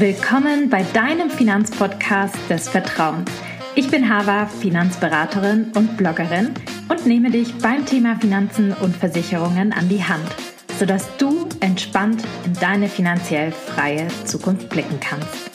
Willkommen bei deinem Finanzpodcast des Vertrauens. Ich bin Hava, Finanzberaterin und Bloggerin und nehme dich beim Thema Finanzen und Versicherungen an die Hand, sodass du entspannt in deine finanziell freie Zukunft blicken kannst.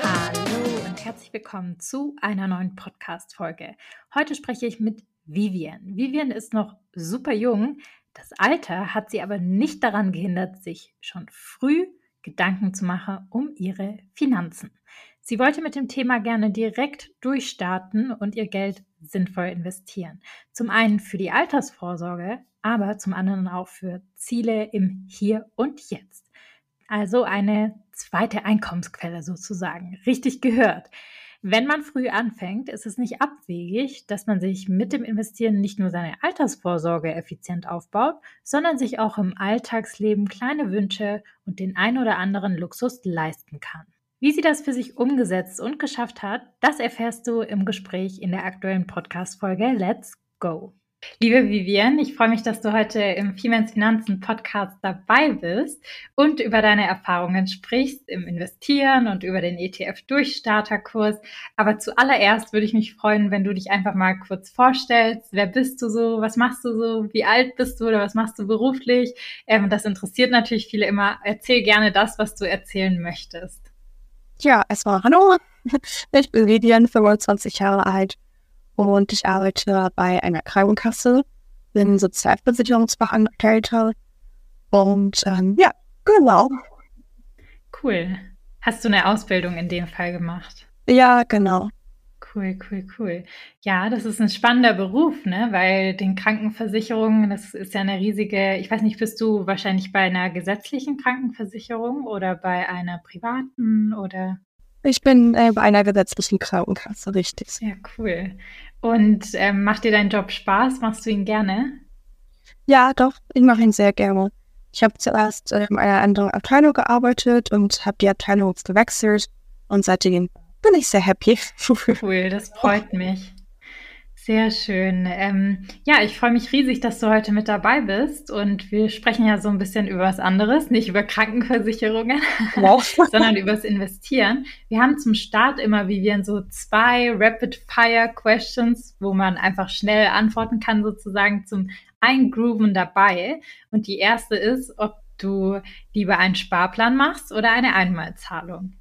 Hallo und herzlich willkommen zu einer neuen Podcast-Folge. Heute spreche ich mit Vivian. Vivian ist noch super jung, das Alter hat sie aber nicht daran gehindert, sich schon früh Gedanken zu machen um ihre Finanzen. Sie wollte mit dem Thema gerne direkt durchstarten und ihr Geld sinnvoll investieren. Zum einen für die Altersvorsorge, aber zum anderen auch für Ziele im Hier und Jetzt. Also eine zweite Einkommensquelle sozusagen. Richtig gehört. Wenn man früh anfängt, ist es nicht abwegig, dass man sich mit dem Investieren nicht nur seine Altersvorsorge effizient aufbaut, sondern sich auch im Alltagsleben kleine Wünsche und den ein oder anderen Luxus leisten kann. Wie sie das für sich umgesetzt und geschafft hat, das erfährst du im Gespräch in der aktuellen Podcast-Folge Let's Go. Liebe Vivian, ich freue mich, dass du heute im Femens Finanzen Podcast dabei bist und über deine Erfahrungen sprichst im Investieren und über den ETF-Durchstarterkurs. Aber zuallererst würde ich mich freuen, wenn du dich einfach mal kurz vorstellst. Wer bist du so? Was machst du so? Wie alt bist du oder was machst du beruflich? Ähm, das interessiert natürlich viele immer. Erzähl gerne das, was du erzählen möchtest. Ja, erstmal hallo. Ich bin Vivian, 25 Jahre alt und ich arbeite bei einer Krankenkasse, bin Sozialversicherungsbeangestellter und ähm, ja, genau. Cool. Hast du eine Ausbildung in dem Fall gemacht? Ja, genau. Cool, cool, cool. Ja, das ist ein spannender Beruf, ne? Weil den Krankenversicherungen, das ist ja eine riesige, ich weiß nicht, bist du wahrscheinlich bei einer gesetzlichen Krankenversicherung oder bei einer privaten oder? Ich bin äh, bei einer gesetzlichen Krankenkasse, richtig. Ja, cool. Und ähm, macht dir dein Job Spaß? Machst du ihn gerne? Ja, doch, ich mache ihn sehr gerne. Ich habe zuerst in einer anderen Abteilung gearbeitet und habe die Abteilung gewechselt und seitdem bin ich sehr happy. cool, das freut mich. Sehr schön. Ähm, ja, ich freue mich riesig, dass du heute mit dabei bist. Und wir sprechen ja so ein bisschen über was anderes, nicht über Krankenversicherungen, wow. sondern über das Investieren. Wir haben zum Start immer, wie wir so zwei Rapid-Fire-Questions, wo man einfach schnell antworten kann, sozusagen zum Eingrooven dabei. Und die erste ist, ob du lieber einen Sparplan machst oder eine Einmalzahlung.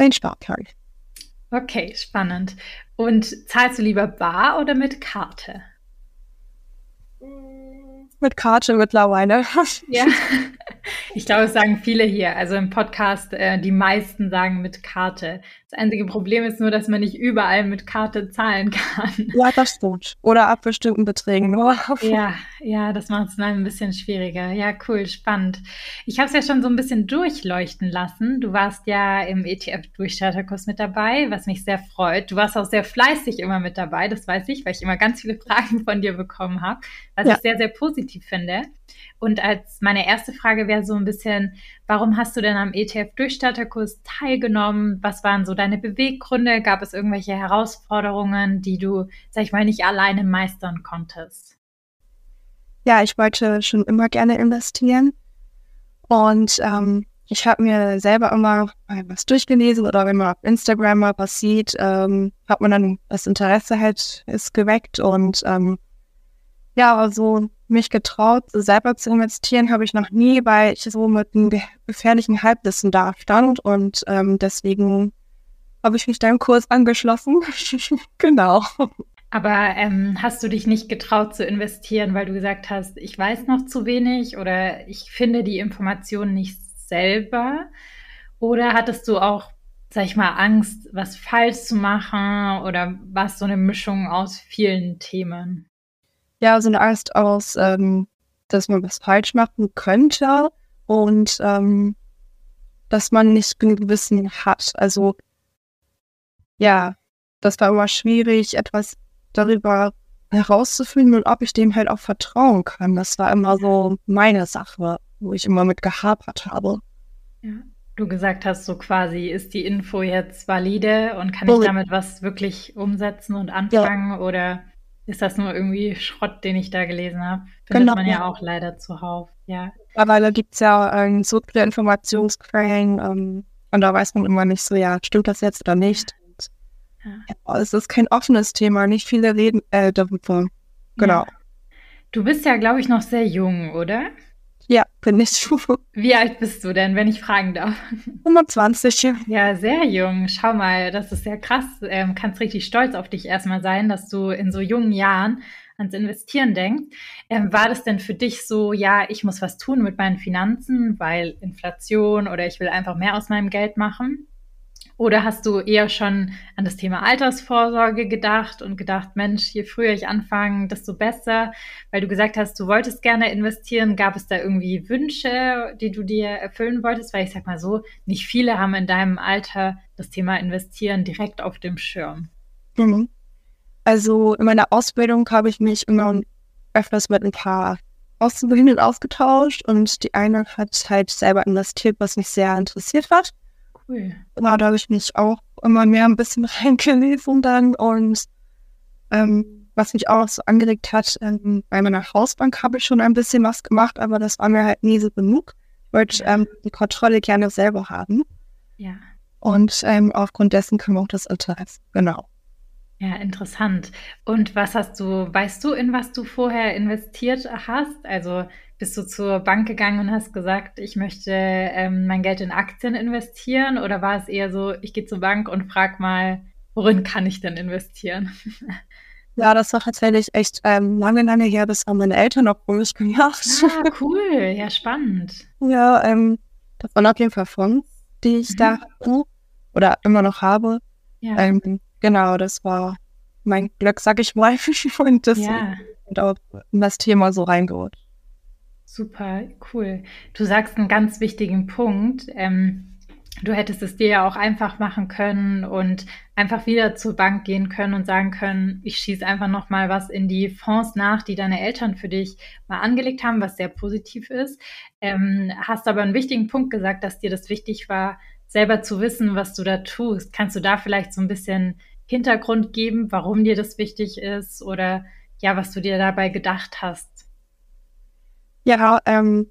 Ein Sparplan. Okay, spannend. Und zahlst du lieber bar oder mit Karte? Mit Karte mittlerweile. ja. Ich glaube, es sagen viele hier, also im Podcast, äh, die meisten sagen mit Karte. Das einzige Problem ist nur, dass man nicht überall mit Karte zahlen kann. Ja, das stimmt. Oder ab bestimmten Beträgen. ja, ja, das macht es dann ein bisschen schwieriger. Ja, cool, spannend. Ich habe es ja schon so ein bisschen durchleuchten lassen. Du warst ja im ETF-Durchstarterkurs mit dabei, was mich sehr freut. Du warst auch sehr fleißig immer mit dabei, das weiß ich, weil ich immer ganz viele Fragen von dir bekommen habe, was ja. ich sehr, sehr positiv finde. Und als meine erste Frage wäre so ein bisschen, warum hast du denn am ETF-Durchstarterkurs teilgenommen? Was waren so deine Beweggründe? Gab es irgendwelche Herausforderungen, die du, sag ich mal, nicht alleine meistern konntest? Ja, ich wollte schon immer gerne investieren. Und ähm, ich habe mir selber immer was durchgelesen oder wenn man auf Instagram mal was sieht, ähm, hat man dann das Interesse halt ist geweckt und ähm, ja, also mich getraut, selber zu investieren, habe ich noch nie, weil ich so mit einem gefährlichen Halbwissen da stand und ähm, deswegen habe ich mich deinem Kurs angeschlossen. genau. Aber ähm, hast du dich nicht getraut zu investieren, weil du gesagt hast, ich weiß noch zu wenig oder ich finde die Informationen nicht selber? Oder hattest du auch, sag ich mal, Angst, was falsch zu machen oder war es so eine Mischung aus vielen Themen? Ja, so eine Angst aus, ähm, dass man was falsch machen könnte und ähm, dass man nicht genug Wissen hat. Also ja, das war immer schwierig, etwas darüber herauszufinden und ob ich dem halt auch vertrauen kann. Das war immer so meine Sache, wo ich immer mit gehapert habe. Ja. Du gesagt hast, so quasi, ist die Info jetzt valide und kann ich damit was wirklich umsetzen und anfangen ja. oder ist das nur irgendwie Schrott, den ich da gelesen habe? Findet genau. man ja auch leider zuhauf, ja. Mittlerweile gibt es ja ähm, so viele Informationsquellen ähm, und da weiß man immer nicht so, ja, stimmt das jetzt oder nicht? Und, ja. es ist kein offenes Thema, nicht viele reden äh, darüber. Genau. Ja. Du bist ja, glaube ich, noch sehr jung, oder? Ja, bin ich. Wie alt bist du denn, wenn ich fragen darf? 25. Ja, sehr jung. Schau mal, das ist ja krass. Ähm, kannst richtig stolz auf dich erstmal sein, dass du in so jungen Jahren ans Investieren denkst. Ähm, war das denn für dich so, ja, ich muss was tun mit meinen Finanzen, weil Inflation oder ich will einfach mehr aus meinem Geld machen? Oder hast du eher schon an das Thema Altersvorsorge gedacht und gedacht, Mensch, je früher ich anfange, desto besser? Weil du gesagt hast, du wolltest gerne investieren. Gab es da irgendwie Wünsche, die du dir erfüllen wolltest? Weil ich sag mal so, nicht viele haben in deinem Alter das Thema Investieren direkt auf dem Schirm. Mhm. Also in meiner Ausbildung habe ich mich immer öfters mit ein paar Auszubildenden ausgetauscht und die eine hat halt selber investiert, was mich sehr interessiert hat. Cool. Genau, da habe ich mich auch immer mehr ein bisschen reingelesen dann und ähm, was mich auch so angeregt hat, ähm, bei meiner Hausbank habe ich schon ein bisschen was gemacht, aber das war mir halt nie so genug. Ich wollte ja. ähm, die Kontrolle gerne selber haben. Ja. Und ähm, aufgrund dessen kam auch das Interesse. Genau. Ja, interessant. Und was hast du, weißt du, in was du vorher investiert hast? Also bist du zur Bank gegangen und hast gesagt, ich möchte ähm, mein Geld in Aktien investieren? Oder war es eher so, ich gehe zur Bank und frage mal, worin kann ich denn investieren? Ja, das war tatsächlich echt ähm, lange, lange her. Das haben meine Eltern auch mich gemacht. Ah, cool. Ja, spannend. ja, ähm, das waren auf jeden Fall Fonds, die ich mhm. da hatte oder immer noch habe. Ja. Ähm, genau, das war mein Glück, sag ich mal. und das ja. und auch in das Thema so reingeholt. Super, cool. Du sagst einen ganz wichtigen Punkt. Ähm, du hättest es dir ja auch einfach machen können und einfach wieder zur Bank gehen können und sagen können, ich schieße einfach noch mal was in die Fonds nach, die deine Eltern für dich mal angelegt haben, was sehr positiv ist. Ähm, hast aber einen wichtigen Punkt gesagt, dass dir das wichtig war, selber zu wissen, was du da tust. Kannst du da vielleicht so ein bisschen Hintergrund geben, warum dir das wichtig ist oder ja, was du dir dabei gedacht hast? Ja, ähm,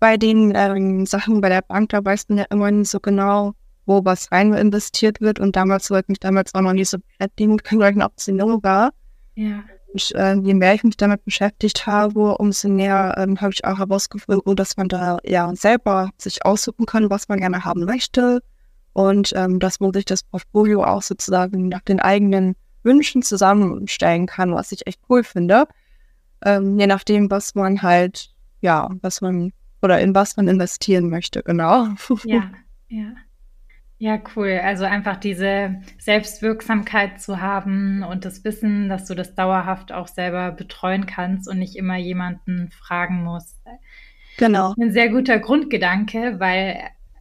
bei den ähm, Sachen bei der Bank, da weiß man ja immer nicht so genau, wo was rein investiert wird. Und damals wollte ich mich damals auch noch nicht so beschäftigen können, ich noch jung war. Ja. Und äh, je mehr ich mich damit beschäftigt habe, umso mehr ähm, habe ich auch herausgefunden, dass man da ja selber sich aussuchen kann, was man gerne haben möchte. Und ähm, dass man sich das Portfolio auch sozusagen nach den eigenen Wünschen zusammenstellen kann, was ich echt cool finde ähm, je nachdem, was man halt, ja, was man oder in was man investieren möchte, genau. Ja, ja. Ja, cool. Also einfach diese Selbstwirksamkeit zu haben und das Wissen, dass du das dauerhaft auch selber betreuen kannst und nicht immer jemanden fragen musst. Genau. Ein sehr guter Grundgedanke, weil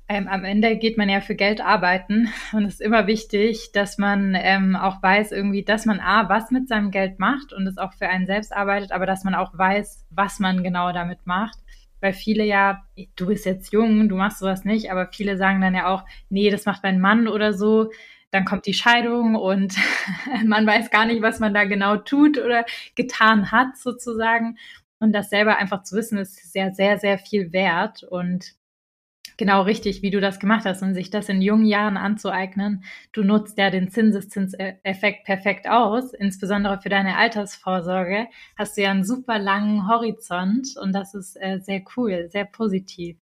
ähm, am Ende geht man ja für Geld arbeiten und es ist immer wichtig, dass man ähm, auch weiß irgendwie, dass man A, was mit seinem Geld macht und es auch für einen selbst arbeitet, aber dass man auch weiß, was man genau damit macht. Weil viele ja, du bist jetzt jung, du machst sowas nicht, aber viele sagen dann ja auch, nee, das macht mein Mann oder so. Dann kommt die Scheidung und man weiß gar nicht, was man da genau tut oder getan hat sozusagen. Und das selber einfach zu wissen, ist sehr, sehr, sehr viel wert. Und genau richtig, wie du das gemacht hast und sich das in jungen Jahren anzueignen. Du nutzt ja den Zinseszinseffekt perfekt aus, insbesondere für deine Altersvorsorge hast du ja einen super langen Horizont und das ist äh, sehr cool, sehr positiv.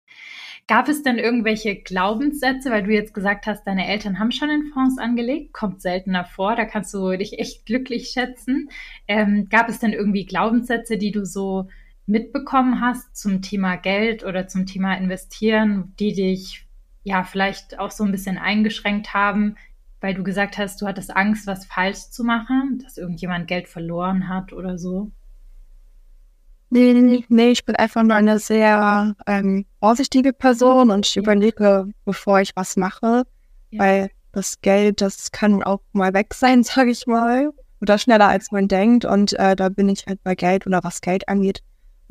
Gab es denn irgendwelche Glaubenssätze, weil du jetzt gesagt hast, deine Eltern haben schon in Fonds angelegt, kommt seltener vor, da kannst du dich echt glücklich schätzen. Ähm, gab es denn irgendwie Glaubenssätze, die du so mitbekommen hast zum Thema Geld oder zum Thema Investieren, die dich ja vielleicht auch so ein bisschen eingeschränkt haben, weil du gesagt hast, du hattest Angst, was falsch zu machen, dass irgendjemand Geld verloren hat oder so? Nee, nee, ich bin einfach nur eine sehr ähm, vorsichtige Person und ich ja. überlege, bevor ich was mache, ja. weil das Geld, das kann auch mal weg sein, sage ich mal, oder schneller als man denkt und äh, da bin ich halt bei Geld oder was Geld angeht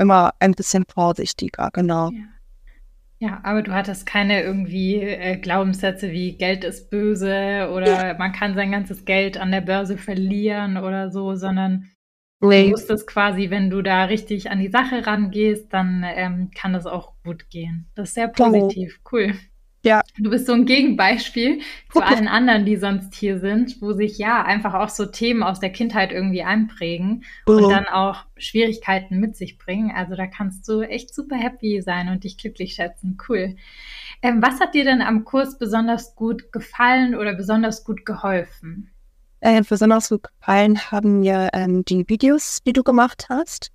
immer ein bisschen vorsichtiger, genau. Ja. Ja, aber du hattest keine irgendwie äh, Glaubenssätze wie Geld ist böse oder man kann sein ganzes Geld an der Börse verlieren oder so, sondern nee. du wusstest quasi, wenn du da richtig an die Sache rangehst, dann ähm, kann das auch gut gehen. Das ist sehr positiv. Cool. Ja. Du bist so ein Gegenbeispiel zu allen anderen, die sonst hier sind, wo sich ja einfach auch so Themen aus der Kindheit irgendwie einprägen oh. und dann auch Schwierigkeiten mit sich bringen. Also da kannst du echt super happy sein und dich glücklich schätzen. Cool. Ähm, was hat dir denn am Kurs besonders gut gefallen oder besonders gut geholfen? Äh, besonders gut gefallen haben mir ähm, die Videos, die du gemacht hast.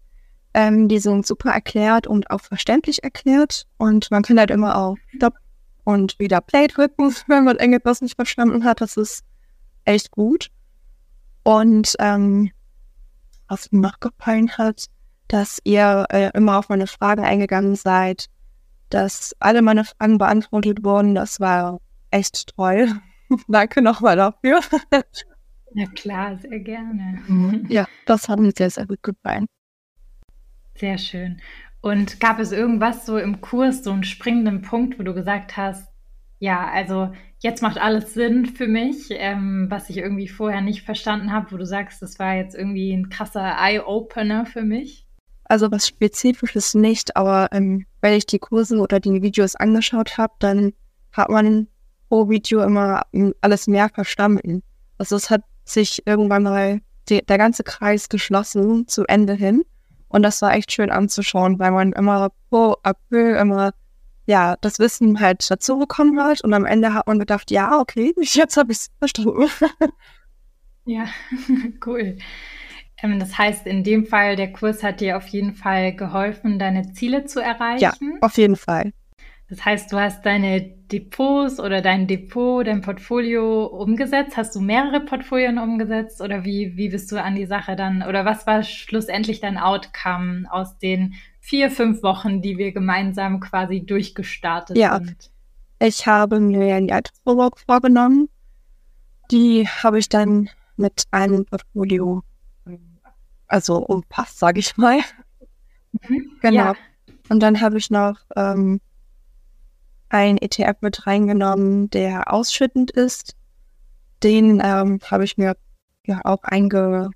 Ähm, die sind super erklärt und auch verständlich erklärt. Und man kann halt immer auch und wieder Play drücken, wenn man irgendetwas nicht verstanden hat. Das ist echt gut. Und ähm, was mir noch gefallen hat, dass ihr äh, immer auf meine Fragen eingegangen seid, dass alle meine Fragen beantwortet wurden. Das war echt toll. Danke nochmal dafür. Ja klar, sehr gerne. Ja, das hat mir sehr, sehr gut gefallen. Sehr schön. Und gab es irgendwas so im Kurs, so einen springenden Punkt, wo du gesagt hast, ja, also jetzt macht alles Sinn für mich, ähm, was ich irgendwie vorher nicht verstanden habe, wo du sagst, das war jetzt irgendwie ein krasser Eye-Opener für mich? Also was Spezifisches nicht, aber ähm, wenn ich die Kurse oder die Videos angeschaut habe, dann hat man pro Video immer ähm, alles mehr verstanden. Also es hat sich irgendwann mal die, der ganze Kreis geschlossen zu Ende hin. Und das war echt schön anzuschauen, weil man immer pro April immer ja das Wissen halt dazu bekommen hat. Und am Ende hat man gedacht, ja, okay, jetzt habe ich es verstanden. ja, cool. Ähm, das heißt, in dem Fall, der Kurs hat dir auf jeden Fall geholfen, deine Ziele zu erreichen. Ja, auf jeden Fall. Das heißt, du hast deine Depots oder dein Depot, dein Portfolio umgesetzt. Hast du mehrere Portfolien umgesetzt oder wie, wie bist du an die Sache dann oder was war schlussendlich dein Outcome aus den vier, fünf Wochen, die wir gemeinsam quasi durchgestartet ja. sind? Ich habe mir ein Altersvorsorge vorgenommen. Die habe ich dann mit einem Portfolio, also umfasst, sage ich mal. Mhm. Genau. Ja. Und dann habe ich noch ähm, ein ETF mit reingenommen, der ausschüttend ist. Den ähm, habe ich mir ja auch eingestellt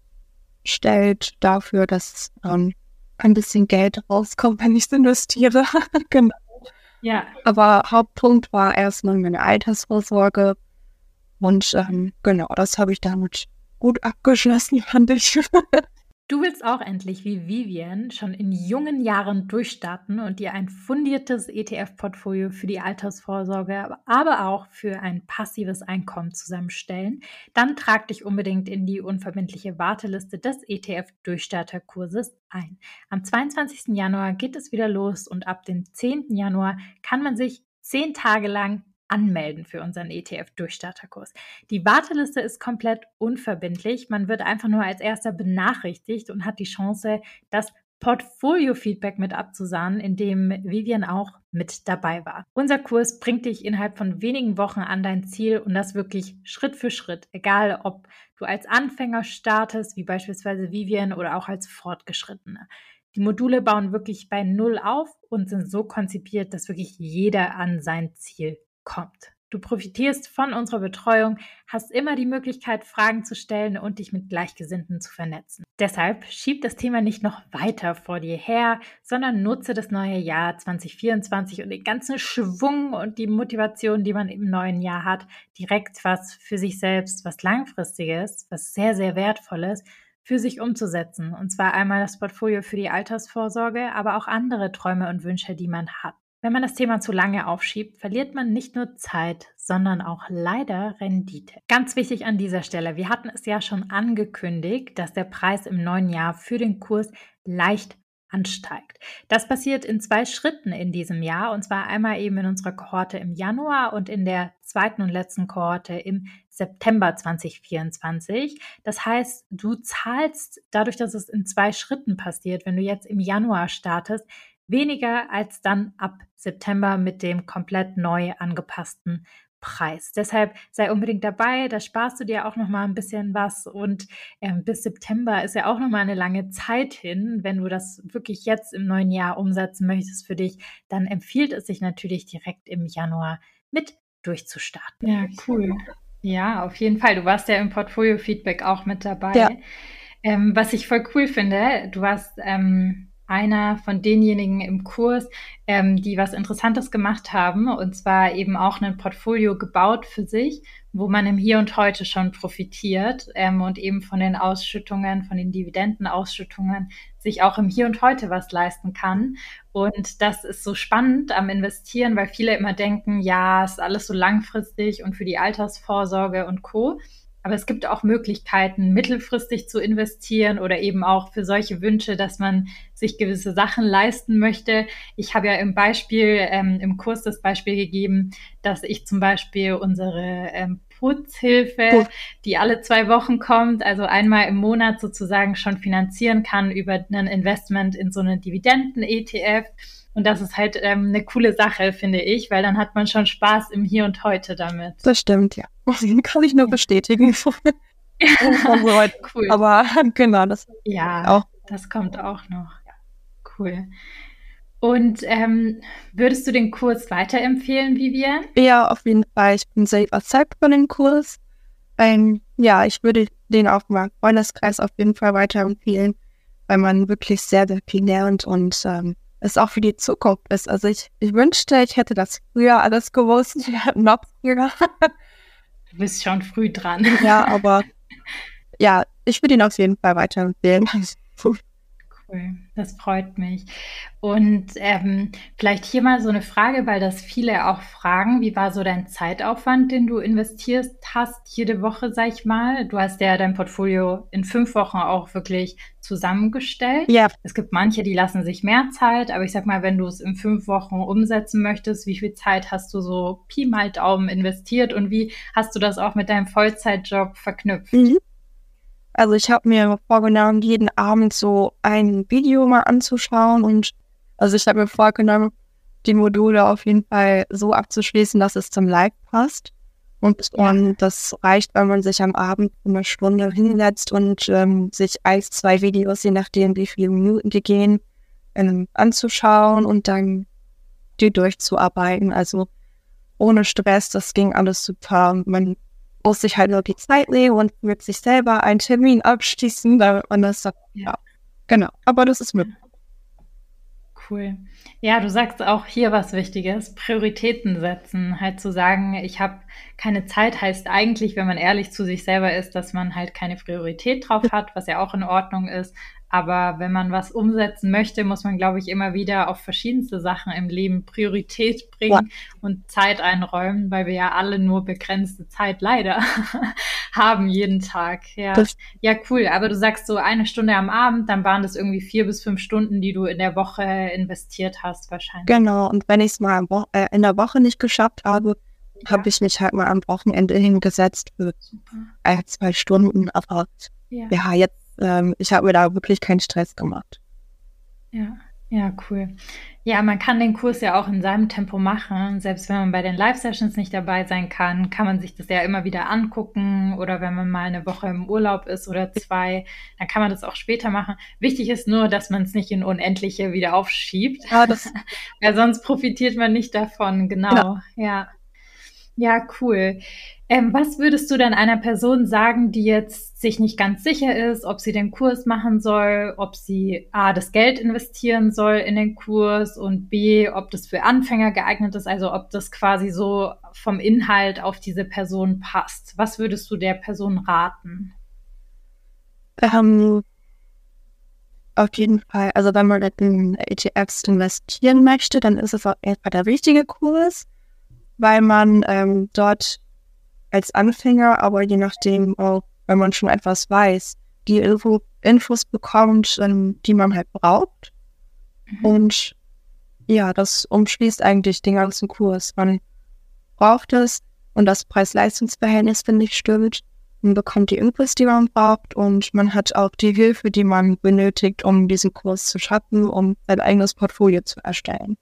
dafür, dass ähm, ein bisschen Geld rauskommt, wenn ich es investiere. genau. Ja. Aber Hauptpunkt war erstmal meine Altersvorsorge. Und ähm, genau, das habe ich damit gut abgeschlossen, fand ich. Du willst auch endlich wie Vivian schon in jungen Jahren durchstarten und dir ein fundiertes ETF-Portfolio für die Altersvorsorge, aber auch für ein passives Einkommen zusammenstellen? Dann trag dich unbedingt in die unverbindliche Warteliste des ETF-Durchstarterkurses ein. Am 22. Januar geht es wieder los und ab dem 10. Januar kann man sich zehn Tage lang anmelden für unseren ETF-Durchstarterkurs. Die Warteliste ist komplett unverbindlich. Man wird einfach nur als erster benachrichtigt und hat die Chance, das Portfolio-Feedback mit abzusahnen, in dem Vivian auch mit dabei war. Unser Kurs bringt dich innerhalb von wenigen Wochen an dein Ziel und das wirklich Schritt für Schritt, egal ob du als Anfänger startest, wie beispielsweise Vivian oder auch als Fortgeschrittene. Die Module bauen wirklich bei Null auf und sind so konzipiert, dass wirklich jeder an sein Ziel kommt. Du profitierst von unserer Betreuung, hast immer die Möglichkeit, Fragen zu stellen und dich mit Gleichgesinnten zu vernetzen. Deshalb schieb das Thema nicht noch weiter vor dir her, sondern nutze das neue Jahr 2024 und den ganzen Schwung und die Motivation, die man im neuen Jahr hat, direkt was für sich selbst, was langfristiges, was sehr, sehr wertvolles für sich umzusetzen. Und zwar einmal das Portfolio für die Altersvorsorge, aber auch andere Träume und Wünsche, die man hat. Wenn man das Thema zu lange aufschiebt, verliert man nicht nur Zeit, sondern auch leider Rendite. Ganz wichtig an dieser Stelle, wir hatten es ja schon angekündigt, dass der Preis im neuen Jahr für den Kurs leicht ansteigt. Das passiert in zwei Schritten in diesem Jahr und zwar einmal eben in unserer Kohorte im Januar und in der zweiten und letzten Kohorte im September 2024. Das heißt, du zahlst dadurch, dass es in zwei Schritten passiert, wenn du jetzt im Januar startest, weniger als dann ab September mit dem komplett neu angepassten Preis. Deshalb sei unbedingt dabei, da sparst du dir auch noch mal ein bisschen was und ähm, bis September ist ja auch noch mal eine lange Zeit hin. Wenn du das wirklich jetzt im neuen Jahr umsetzen möchtest für dich, dann empfiehlt es sich natürlich direkt im Januar mit durchzustarten. Ja, cool. Ja, auf jeden Fall. Du warst ja im Portfolio-Feedback auch mit dabei. Ja. Ähm, was ich voll cool finde, du warst ähm, einer von denjenigen im Kurs, ähm, die was Interessantes gemacht haben und zwar eben auch ein Portfolio gebaut für sich, wo man im Hier und Heute schon profitiert ähm, und eben von den Ausschüttungen, von den Dividendenausschüttungen sich auch im Hier und Heute was leisten kann. Und das ist so spannend am Investieren, weil viele immer denken, ja, ist alles so langfristig und für die Altersvorsorge und Co. Aber es gibt auch Möglichkeiten, mittelfristig zu investieren oder eben auch für solche Wünsche, dass man sich gewisse Sachen leisten möchte. Ich habe ja im Beispiel, ähm, im Kurs das Beispiel gegeben, dass ich zum Beispiel unsere ähm, Putzhilfe, die alle zwei Wochen kommt, also einmal im Monat sozusagen schon finanzieren kann über ein Investment in so einen Dividenden-ETF. Und das ist halt ähm, eine coole Sache, finde ich, weil dann hat man schon Spaß im Hier und Heute damit. Das stimmt, ja. Kann ich nur bestätigen. Ja. cool. Aber genau, das ja, auch. das kommt auch noch. Cool. Und ähm, würdest du den Kurs weiterempfehlen, Vivian? Ja, auf jeden Fall. Ich bin sehr überzeugt von dem Kurs. Ähm, ja, ich würde den auch mal Freundeskreis auf jeden Fall weiterempfehlen, weil man wirklich sehr, sehr viel lernt und ähm, es auch für die Zukunft ist. Also ich, ich wünschte, ich hätte das früher alles gewusst, noch früher. Du bist schon früh dran. Ja, aber ja, ich würde ihn auf jeden Fall weiterempfehlen. Cool, das freut mich. Und ähm, vielleicht hier mal so eine Frage, weil das viele auch fragen. Wie war so dein Zeitaufwand, den du investiert hast jede Woche, sag ich mal? Du hast ja dein Portfolio in fünf Wochen auch wirklich zusammengestellt. Ja. Es gibt manche, die lassen sich mehr Zeit, aber ich sag mal, wenn du es in fünf Wochen umsetzen möchtest, wie viel Zeit hast du so Pi mal Daumen investiert und wie hast du das auch mit deinem Vollzeitjob verknüpft? Mhm. Also ich habe mir vorgenommen, jeden Abend so ein Video mal anzuschauen und also ich habe mir vorgenommen, die Module auf jeden Fall so abzuschließen, dass es zum Live passt. Und, ja. und das reicht, wenn man sich am Abend eine Stunde hinsetzt und ähm, sich eins, zwei Videos, je nachdem wie viele Minuten die gehen, ähm, anzuschauen und dann die durchzuarbeiten. Also ohne Stress, das ging alles super. Man muss sich halt nur die Zeit nehmen und mit sich selber einen Termin abschließen, damit man das sagt. Ja, genau. Aber das ist möglich. Cool. Ja, du sagst auch hier was Wichtiges, Prioritäten setzen. Halt zu sagen, ich habe keine Zeit, heißt eigentlich, wenn man ehrlich zu sich selber ist, dass man halt keine Priorität drauf hat, was ja auch in Ordnung ist. Aber wenn man was umsetzen möchte, muss man, glaube ich, immer wieder auf verschiedenste Sachen im Leben Priorität bringen ja. und Zeit einräumen, weil wir ja alle nur begrenzte Zeit leider haben jeden Tag. Ja. ja, cool. Aber du sagst so eine Stunde am Abend, dann waren das irgendwie vier bis fünf Stunden, die du in der Woche investiert hast, wahrscheinlich. Genau. Und wenn ich es mal äh, in der Woche nicht geschafft habe, ja. habe ich mich halt mal am Wochenende hingesetzt für ein, zwei Stunden. Aber ja, ja jetzt ähm, ich habe mir da wirklich keinen Stress gemacht. Ja, ja, cool. Ja, man kann den Kurs ja auch in seinem Tempo machen. Selbst wenn man bei den Live-Sessions nicht dabei sein kann, kann man sich das ja immer wieder angucken. Oder wenn man mal eine Woche im Urlaub ist oder zwei, dann kann man das auch später machen. Wichtig ist nur, dass man es nicht in Unendliche wieder aufschiebt. Ja, Weil sonst profitiert man nicht davon. Genau. genau. Ja. Ja, cool. Ähm, was würdest du denn einer Person sagen, die jetzt sich nicht ganz sicher ist, ob sie den Kurs machen soll, ob sie A, das Geld investieren soll in den Kurs und B, ob das für Anfänger geeignet ist, also ob das quasi so vom Inhalt auf diese Person passt? Was würdest du der Person raten? Ähm, auf jeden Fall, also wenn man in ETFs investieren möchte, dann ist es auch erstmal der richtige Kurs, weil man ähm, dort als Anfänger, aber je nachdem auch, wenn man schon etwas weiß, die Info, Infos bekommt, ähm, die man halt braucht. Mhm. Und ja, das umschließt eigentlich den ganzen Kurs. Man braucht es und das Preis-Leistungs-Verhältnis, finde ich, stimmt. Man bekommt die Infos, die man braucht und man hat auch die Hilfe, die man benötigt, um diesen Kurs zu schaffen, um sein eigenes Portfolio zu erstellen.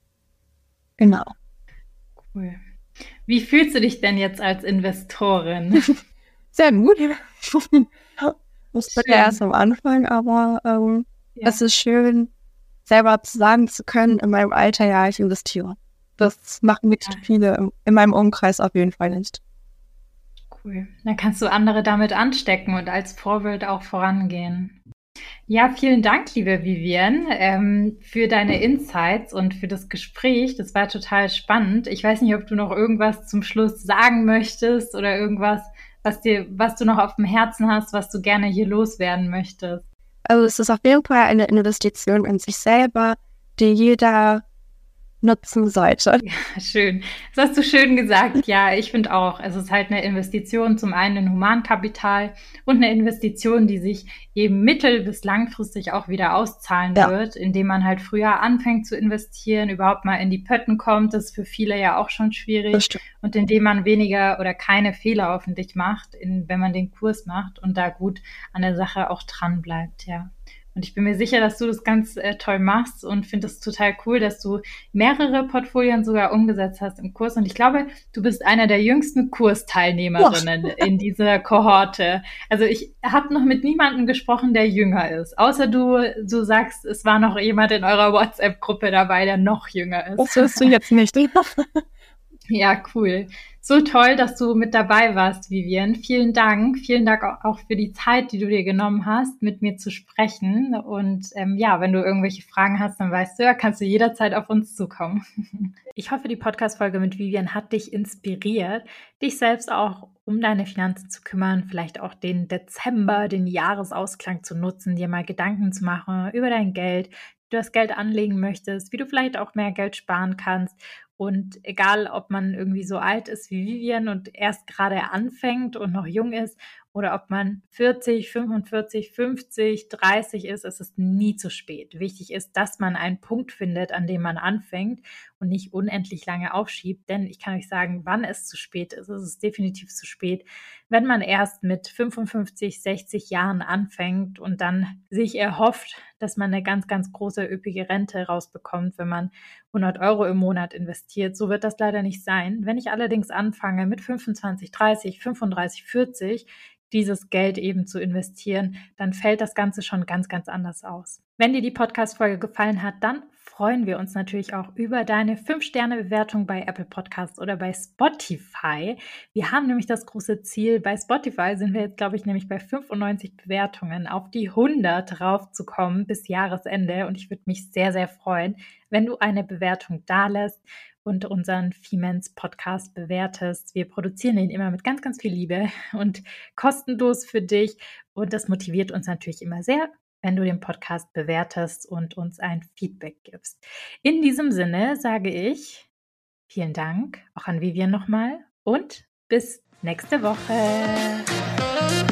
Genau. Cool. Wie fühlst du dich denn jetzt als Investorin? Sehr gut. Das wird ja erst am Anfang, aber ähm, ja. es ist schön, selber sagen zu können, in meinem Alter, ja, ich investiere. Das machen nicht ja. viele in meinem Umkreis auf jeden Fall nicht. Cool. Dann kannst du andere damit anstecken und als Vorbild auch vorangehen. Ja, vielen Dank, liebe Vivian, ähm, für deine Insights und für das Gespräch. Das war total spannend. Ich weiß nicht, ob du noch irgendwas zum Schluss sagen möchtest oder irgendwas, was dir, was du noch auf dem Herzen hast, was du gerne hier loswerden möchtest. Also es ist auf jeden Fall eine Investition in sich selber, die jeder nutzen sollte. Ja, schön. Das hast du schön gesagt. Ja, ich finde auch, es ist halt eine Investition zum einen in Humankapital und eine Investition, die sich eben mittel- bis langfristig auch wieder auszahlen ja. wird, indem man halt früher anfängt zu investieren, überhaupt mal in die Pötten kommt. Das ist für viele ja auch schon schwierig. Und indem man weniger oder keine Fehler hoffentlich macht, in, wenn man den Kurs macht und da gut an der Sache auch dran bleibt, ja. Und ich bin mir sicher, dass du das ganz äh, toll machst und finde es total cool, dass du mehrere Portfolien sogar umgesetzt hast im Kurs. Und ich glaube, du bist einer der jüngsten Kursteilnehmerinnen oh. in dieser Kohorte. Also ich habe noch mit niemandem gesprochen, der jünger ist. Außer du, du sagst, es war noch jemand in eurer WhatsApp-Gruppe dabei, der noch jünger ist. Das wirst du jetzt nicht. ja, cool. So toll, dass du mit dabei warst, Vivian. Vielen Dank. Vielen Dank auch für die Zeit, die du dir genommen hast, mit mir zu sprechen. Und ähm, ja, wenn du irgendwelche Fragen hast, dann weißt du ja, kannst du jederzeit auf uns zukommen. Ich hoffe, die Podcast-Folge mit Vivian hat dich inspiriert, dich selbst auch um deine Finanzen zu kümmern, vielleicht auch den Dezember, den Jahresausklang zu nutzen, dir mal Gedanken zu machen über dein Geld, wie du das Geld anlegen möchtest, wie du vielleicht auch mehr Geld sparen kannst und egal, ob man irgendwie so alt ist wie Vivian und erst gerade anfängt und noch jung ist oder ob man 40, 45, 50, 30 ist, es ist nie zu spät. Wichtig ist, dass man einen Punkt findet, an dem man anfängt und nicht unendlich lange aufschiebt. Denn ich kann euch sagen, wann es zu spät ist. Es ist definitiv zu spät, wenn man erst mit 55, 60 Jahren anfängt und dann sich erhofft, dass man eine ganz, ganz große üppige Rente rausbekommt, wenn man 100 Euro im Monat investiert. So wird das leider nicht sein. Wenn ich allerdings anfange mit 25, 30, 35, 40, dieses Geld eben zu investieren, dann fällt das Ganze schon ganz, ganz anders aus. Wenn dir die Podcast-Folge gefallen hat, dann freuen wir uns natürlich auch über deine 5-Sterne-Bewertung bei Apple Podcasts oder bei Spotify. Wir haben nämlich das große Ziel, bei Spotify sind wir jetzt, glaube ich, nämlich bei 95 Bewertungen auf die 100 raufzukommen bis Jahresende. Und ich würde mich sehr, sehr freuen, wenn du eine Bewertung da lässt und unseren Femens Podcast bewertest. Wir produzieren ihn immer mit ganz, ganz viel Liebe und kostenlos für dich. Und das motiviert uns natürlich immer sehr, wenn du den Podcast bewertest und uns ein Feedback gibst. In diesem Sinne sage ich vielen Dank auch an Vivian nochmal und bis nächste Woche.